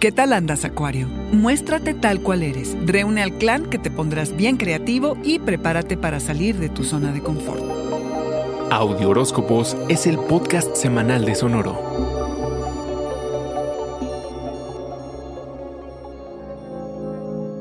¿Qué tal andas, Acuario? Muéstrate tal cual eres, reúne al clan que te pondrás bien creativo y prepárate para salir de tu zona de confort. Audio Horóscopos es el podcast semanal de Sonoro.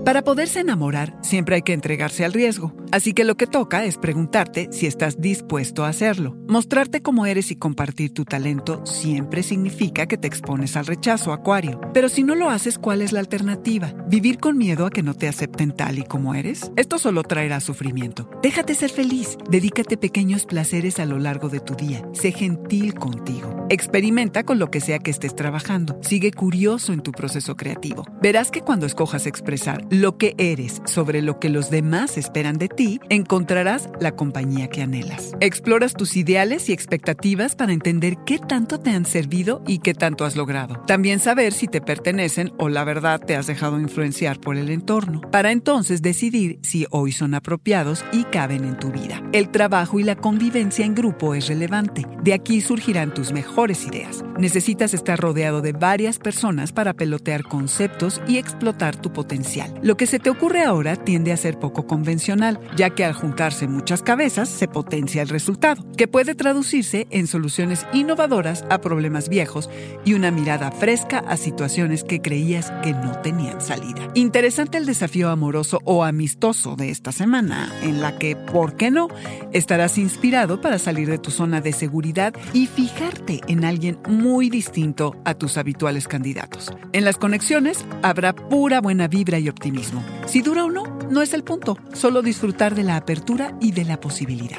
Para poderse enamorar, siempre hay que entregarse al riesgo. Así que lo que toca es preguntarte si estás dispuesto a hacerlo. Mostrarte como eres y compartir tu talento siempre significa que te expones al rechazo, Acuario. Pero si no lo haces, ¿cuál es la alternativa? ¿Vivir con miedo a que no te acepten tal y como eres? Esto solo traerá sufrimiento. Déjate ser feliz. Dedícate pequeños placeres a lo largo de tu día. Sé gentil contigo. Experimenta con lo que sea que estés trabajando. Sigue curioso en tu proceso creativo. Verás que cuando escojas expresar lo que eres sobre lo que los demás esperan de ti, encontrarás la compañía que anhelas. Exploras tus ideales y expectativas para entender qué tanto te han servido y qué tanto has logrado. También saber si te pertenecen o la verdad te has dejado influenciar por el entorno, para entonces decidir si hoy son apropiados y caben en tu vida. El trabajo y la convivencia en grupo es relevante. De aquí surgirán tus mejores ideas. Necesitas estar rodeado de varias personas para pelotear conceptos y explotar tu potencial. Lo que se te ocurre ahora tiende a ser poco convencional, ya que al juntarse muchas cabezas se potencia el resultado, que puede traducirse en soluciones innovadoras a problemas viejos y una mirada fresca a situaciones que creías que no tenían salida. Interesante el desafío amoroso o amistoso de esta semana, en la que, ¿por qué no?, estarás inspirado para salir de tu zona de seguridad y fijarte en alguien muy distinto a tus habituales candidatos. En las conexiones habrá pura buena vibra y optimismo si dura o no, no es el punto, solo de la apertura y de la posibilidad.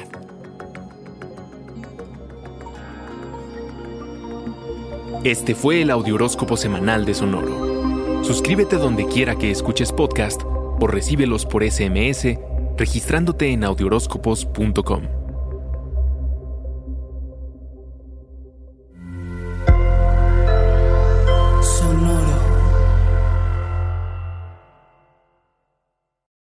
Este fue el Audioróscopo Semanal de Sonoro. Suscríbete donde quiera que escuches podcast o recíbelos por SMS registrándote en audioróscopos.com.